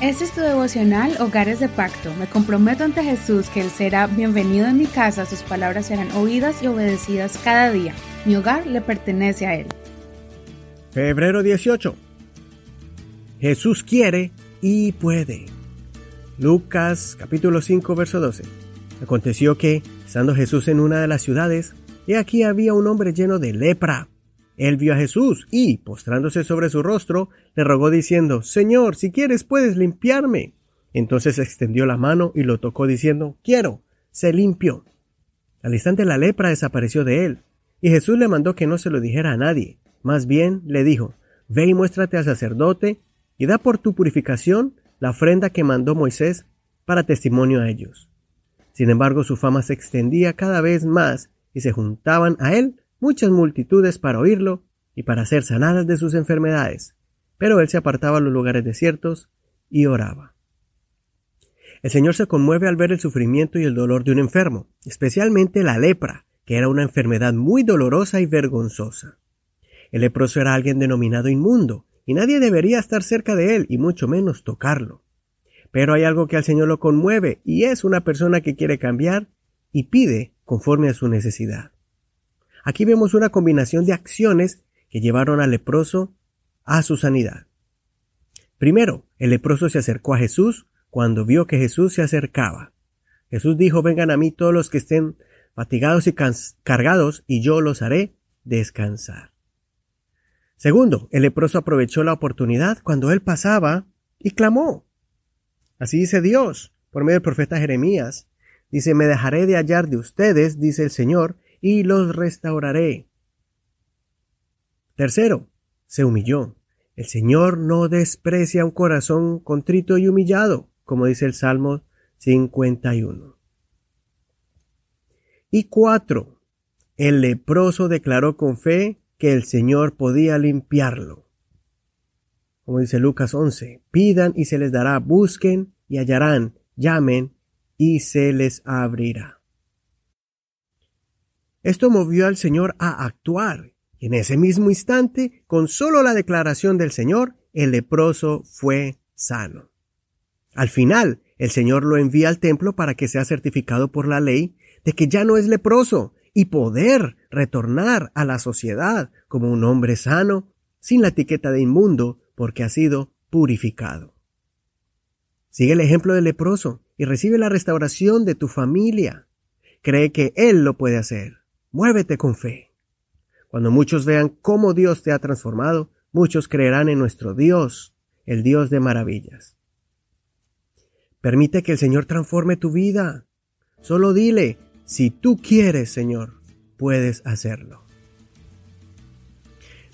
Este es tu devocional Hogares de Pacto. Me comprometo ante Jesús que Él será bienvenido en mi casa, sus palabras serán oídas y obedecidas cada día. Mi hogar le pertenece a Él. Febrero 18. Jesús quiere y puede. Lucas capítulo 5 verso 12. Aconteció que, estando Jesús en una de las ciudades, he aquí había un hombre lleno de lepra él vio a Jesús y, postrándose sobre su rostro, le rogó diciendo, Señor, si quieres puedes limpiarme. Entonces extendió la mano y lo tocó diciendo, Quiero, se limpió. Al instante la lepra desapareció de él, y Jesús le mandó que no se lo dijera a nadie. Más bien le dijo, Ve y muéstrate al sacerdote, y da por tu purificación la ofrenda que mandó Moisés para testimonio a ellos. Sin embargo, su fama se extendía cada vez más, y se juntaban a él muchas multitudes para oírlo y para ser sanadas de sus enfermedades, pero él se apartaba a los lugares desiertos y oraba. El Señor se conmueve al ver el sufrimiento y el dolor de un enfermo, especialmente la lepra, que era una enfermedad muy dolorosa y vergonzosa. El leproso era alguien denominado inmundo, y nadie debería estar cerca de él, y mucho menos tocarlo. Pero hay algo que al Señor lo conmueve, y es una persona que quiere cambiar y pide conforme a su necesidad. Aquí vemos una combinación de acciones que llevaron al leproso a su sanidad. Primero, el leproso se acercó a Jesús cuando vio que Jesús se acercaba. Jesús dijo, vengan a mí todos los que estén fatigados y cargados, y yo los haré descansar. Segundo, el leproso aprovechó la oportunidad cuando él pasaba y clamó. Así dice Dios, por medio del profeta Jeremías. Dice, me dejaré de hallar de ustedes, dice el Señor, y los restauraré. Tercero, se humilló. El Señor no desprecia un corazón contrito y humillado, como dice el Salmo 51. Y cuatro, el leproso declaró con fe que el Señor podía limpiarlo. Como dice Lucas 11, pidan y se les dará, busquen y hallarán, llamen y se les abrirá. Esto movió al Señor a actuar, y en ese mismo instante, con solo la declaración del Señor, el leproso fue sano. Al final, el Señor lo envía al templo para que sea certificado por la ley de que ya no es leproso y poder retornar a la sociedad como un hombre sano, sin la etiqueta de inmundo, porque ha sido purificado. Sigue el ejemplo del leproso y recibe la restauración de tu familia. Cree que Él lo puede hacer. Muévete con fe. Cuando muchos vean cómo Dios te ha transformado, muchos creerán en nuestro Dios, el Dios de maravillas. Permite que el Señor transforme tu vida. Solo dile, si tú quieres, Señor, puedes hacerlo.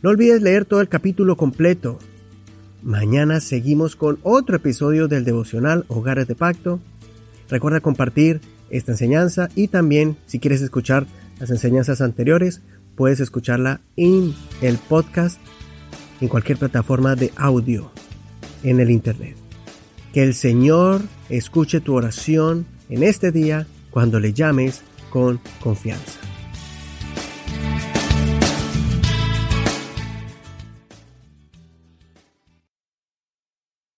No olvides leer todo el capítulo completo. Mañana seguimos con otro episodio del devocional Hogares de Pacto. Recuerda compartir esta enseñanza y también si quieres escuchar las enseñanzas anteriores, puedes escucharla en el podcast, en cualquier plataforma de audio, en el Internet. Que el Señor escuche tu oración en este día cuando le llames con confianza.